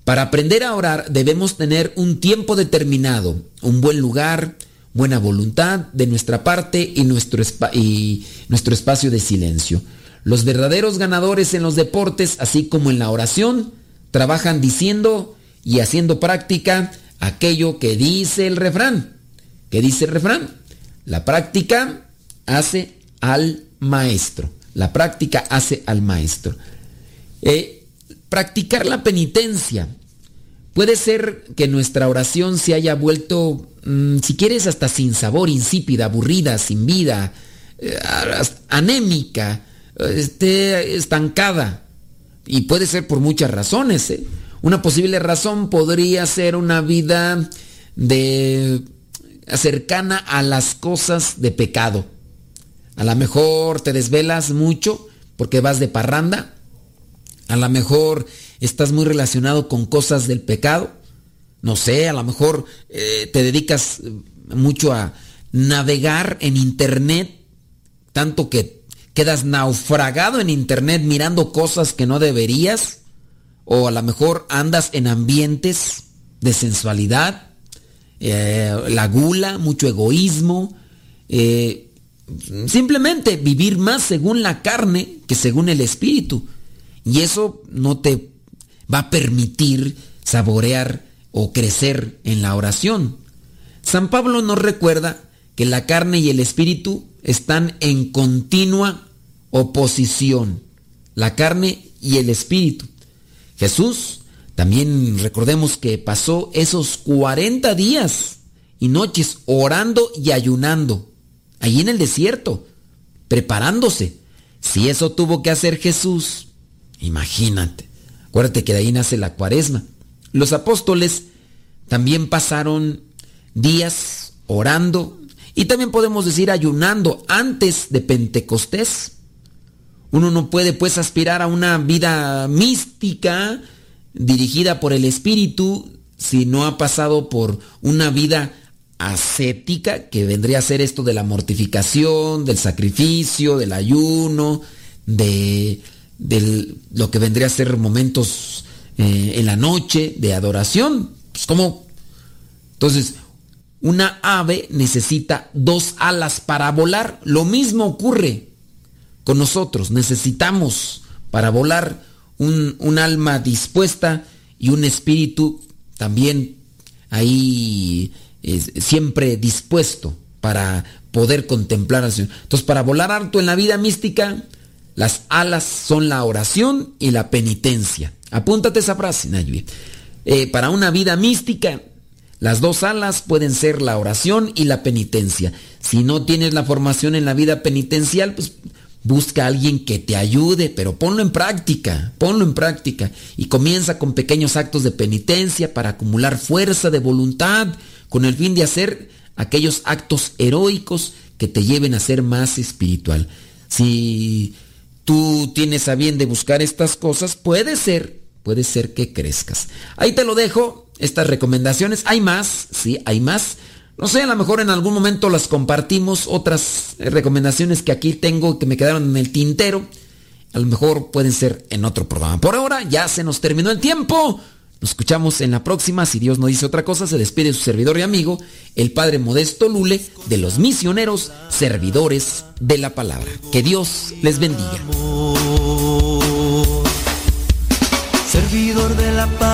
Para aprender a orar debemos tener un tiempo determinado, un buen lugar, buena voluntad de nuestra parte y nuestro espacio de silencio. Los verdaderos ganadores en los deportes, así como en la oración, trabajan diciendo y haciendo práctica aquello que dice el refrán. ¿Qué dice el refrán? La práctica hace al maestro. La práctica hace al maestro. Eh, practicar la penitencia. Puede ser que nuestra oración se haya vuelto, mm, si quieres, hasta sin sabor, insípida, aburrida, sin vida, eh, anémica, esté estancada. Y puede ser por muchas razones. Una posible razón podría ser una vida de cercana a las cosas de pecado. A lo mejor te desvelas mucho porque vas de parranda. A lo mejor estás muy relacionado con cosas del pecado. No sé, a lo mejor eh, te dedicas mucho a navegar en internet, tanto que quedas naufragado en internet mirando cosas que no deberías. O a lo mejor andas en ambientes de sensualidad, eh, la gula, mucho egoísmo. Eh, simplemente vivir más según la carne que según el espíritu. Y eso no te va a permitir saborear o crecer en la oración. San Pablo nos recuerda que la carne y el espíritu están en continua oposición. La carne y el espíritu. Jesús, también recordemos que pasó esos 40 días y noches orando y ayunando, allí en el desierto, preparándose. Si eso tuvo que hacer Jesús, imagínate. Acuérdate que de ahí nace la cuaresma. Los apóstoles también pasaron días orando y también podemos decir ayunando antes de Pentecostés. Uno no puede pues aspirar a una vida mística dirigida por el Espíritu si no ha pasado por una vida ascética que vendría a ser esto de la mortificación, del sacrificio, del ayuno, de, lo que vendría a ser momentos eh, en la noche de adoración. Pues como, entonces, una ave necesita dos alas para volar. Lo mismo ocurre con nosotros. Necesitamos para volar un, alma dispuesta y un espíritu también ahí siempre dispuesto para poder contemplar al Señor. Entonces, para volar alto en la vida mística, las alas son la oración y la penitencia. Apúntate esa frase, Nayui. Eh, para una vida mística, las dos alas pueden ser la oración y la penitencia. Si no tienes la formación en la vida penitencial, pues Busca a alguien que te ayude, pero ponlo en práctica, ponlo en práctica. Y comienza con pequeños actos de penitencia para acumular fuerza de voluntad con el fin de hacer aquellos actos heroicos que te lleven a ser más espiritual. Si tú tienes a bien de buscar estas cosas, puede ser, puede ser que crezcas. Ahí te lo dejo, estas recomendaciones. Hay más, sí, hay más. No sé, a lo mejor en algún momento las compartimos, otras recomendaciones que aquí tengo que me quedaron en el tintero, a lo mejor pueden ser en otro programa. Por ahora ya se nos terminó el tiempo. Nos escuchamos en la próxima. Si Dios no dice otra cosa, se despide su servidor y amigo, el Padre Modesto Lule, de los misioneros servidores de la palabra. Que Dios les bendiga. Servidor de la palabra,